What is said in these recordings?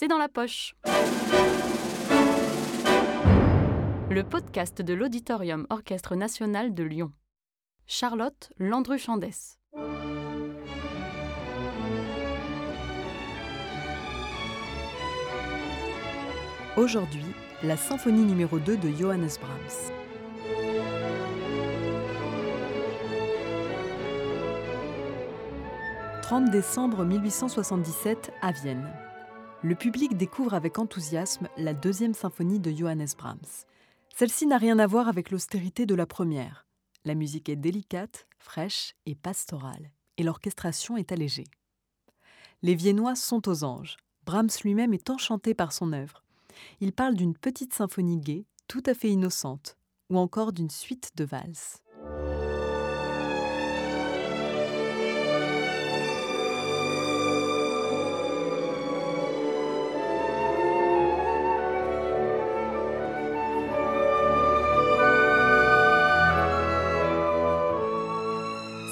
c'est dans la poche. Le podcast de l'Auditorium Orchestre National de Lyon. Charlotte Landru-Chandès. Aujourd'hui, la symphonie numéro 2 de Johannes Brahms. « 30 décembre 1877 à Vienne. Le public découvre avec enthousiasme la deuxième symphonie de Johannes Brahms. Celle-ci n'a rien à voir avec l'austérité de la première. La musique est délicate, fraîche et pastorale, et l'orchestration est allégée. Les Viennois sont aux anges. Brahms lui-même est enchanté par son œuvre. Il parle d'une petite symphonie gaie, tout à fait innocente, ou encore d'une suite de valses.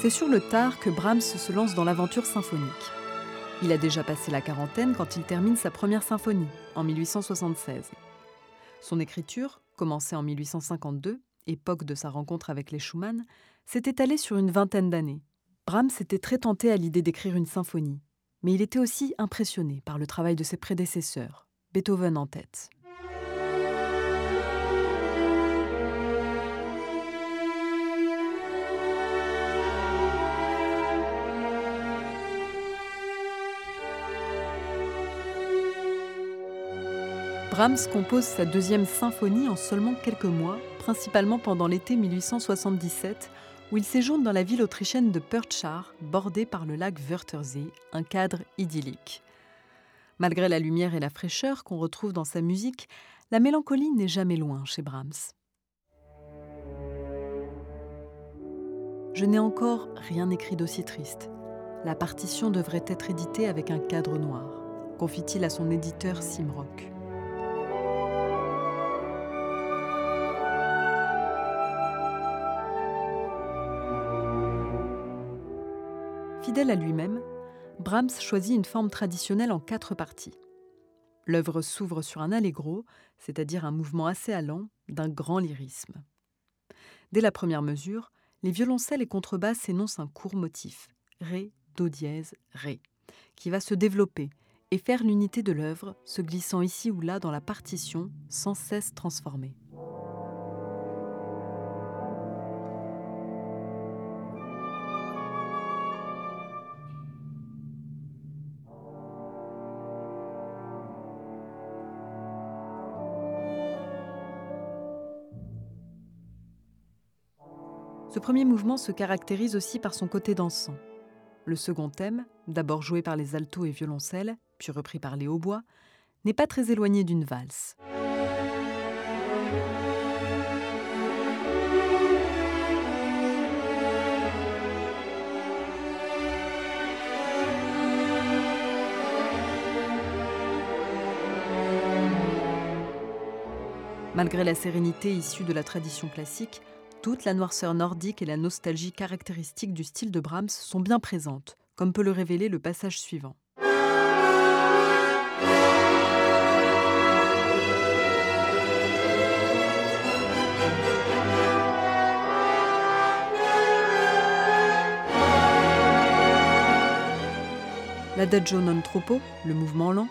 C'est sur le tard que Brahms se lance dans l'aventure symphonique. Il a déjà passé la quarantaine quand il termine sa première symphonie, en 1876. Son écriture, commencée en 1852, époque de sa rencontre avec les Schumann, s'est étalée sur une vingtaine d'années. Brahms était très tenté à l'idée d'écrire une symphonie, mais il était aussi impressionné par le travail de ses prédécesseurs, Beethoven en tête. Brahms compose sa deuxième symphonie en seulement quelques mois, principalement pendant l'été 1877, où il séjourne dans la ville autrichienne de Pertschar, bordée par le lac Wörthersee, un cadre idyllique. Malgré la lumière et la fraîcheur qu'on retrouve dans sa musique, la mélancolie n'est jamais loin chez Brahms. Je n'ai encore rien écrit d'aussi triste. La partition devrait être éditée avec un cadre noir, confie-t-il à son éditeur Simrock. Fidèle à lui-même, Brahms choisit une forme traditionnelle en quatre parties. L'œuvre s'ouvre sur un allegro, c'est-à-dire un mouvement assez allant, d'un grand lyrisme. Dès la première mesure, les violoncelles et contrebasses énoncent un court motif, Ré, Do dièse, Ré, qui va se développer et faire l'unité de l'œuvre, se glissant ici ou là dans la partition, sans cesse transformée. Ce premier mouvement se caractérise aussi par son côté dansant. Le second thème, d'abord joué par les altos et violoncelles, puis repris par les hautbois, n'est pas très éloigné d'une valse. Malgré la sérénité issue de la tradition classique, toute la noirceur nordique et la nostalgie caractéristique du style de Brahms sont bien présentes, comme peut le révéler le passage suivant. L'Adagio non troppo, le mouvement lent,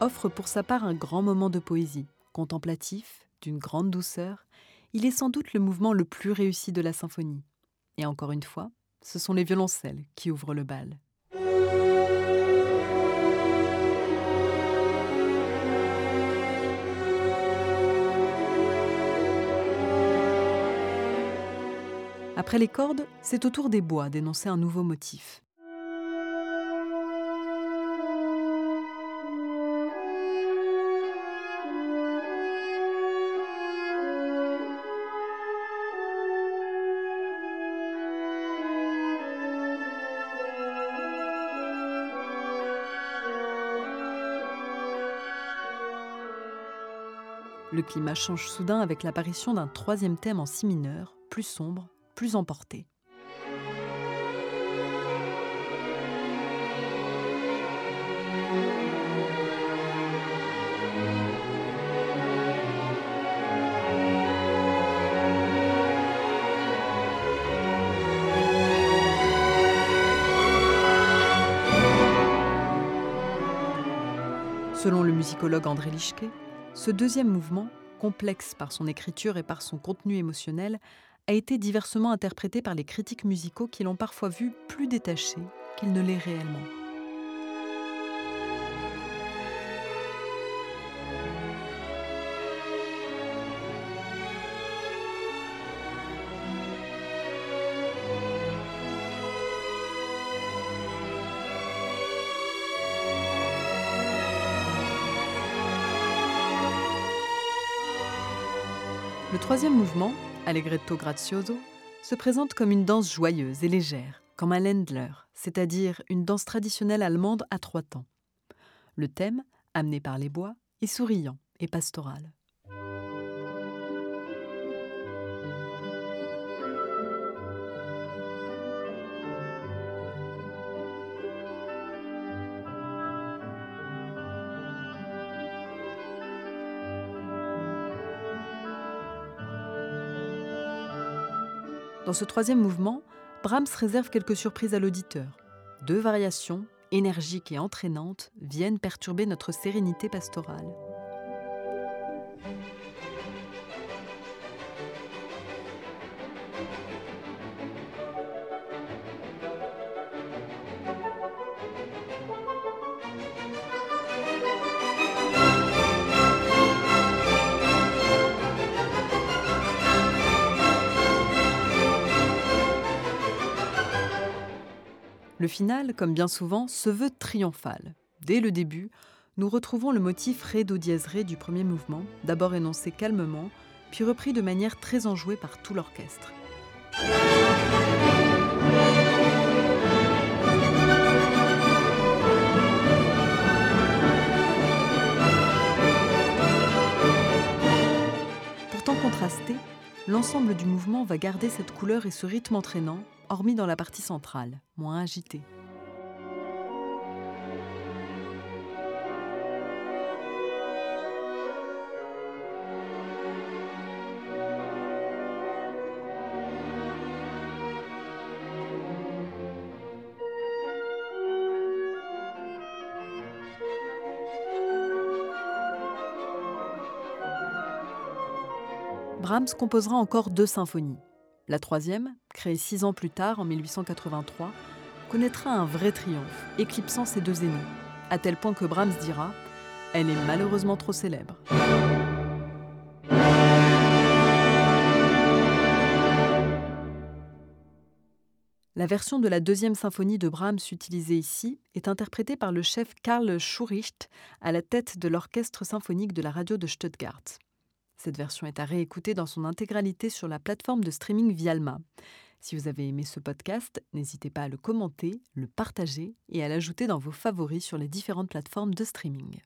offre pour sa part un grand moment de poésie, contemplatif, d'une grande douceur il est sans doute le mouvement le plus réussi de la symphonie. Et encore une fois, ce sont les violoncelles qui ouvrent le bal. Après les cordes, c'est au tour des bois d'énoncer un nouveau motif. Le climat change soudain avec l'apparition d'un troisième thème en si mineur, plus sombre, plus emporté. Selon le musicologue André Lischke, ce deuxième mouvement, complexe par son écriture et par son contenu émotionnel, a été diversement interprété par les critiques musicaux qui l'ont parfois vu plus détaché qu'il ne l'est réellement. Troisième mouvement, Allegretto grazioso, se présente comme une danse joyeuse et légère, comme un Ländler, c'est-à-dire une danse traditionnelle allemande à trois temps. Le thème, amené par les bois, est souriant et pastoral. Dans ce troisième mouvement, Brahms réserve quelques surprises à l'auditeur. Deux variations, énergiques et entraînantes, viennent perturber notre sérénité pastorale. Le final, comme bien souvent, se veut triomphal. Dès le début, nous retrouvons le motif Ré do dièse Ré du premier mouvement, d'abord énoncé calmement, puis repris de manière très enjouée par tout l'orchestre. Pourtant contrasté, l'ensemble du mouvement va garder cette couleur et ce rythme entraînant, hormis dans la partie centrale, moins agitée. Brahms composera encore deux symphonies. La troisième, créée six ans plus tard, en 1883, connaîtra un vrai triomphe, éclipsant ses deux aînés, à tel point que Brahms dira Elle est malheureusement trop célèbre. La version de la deuxième symphonie de Brahms utilisée ici est interprétée par le chef Karl Schuricht à la tête de l'orchestre symphonique de la radio de Stuttgart. Cette version est à réécouter dans son intégralité sur la plateforme de streaming Vialma. Si vous avez aimé ce podcast, n'hésitez pas à le commenter, le partager et à l'ajouter dans vos favoris sur les différentes plateformes de streaming.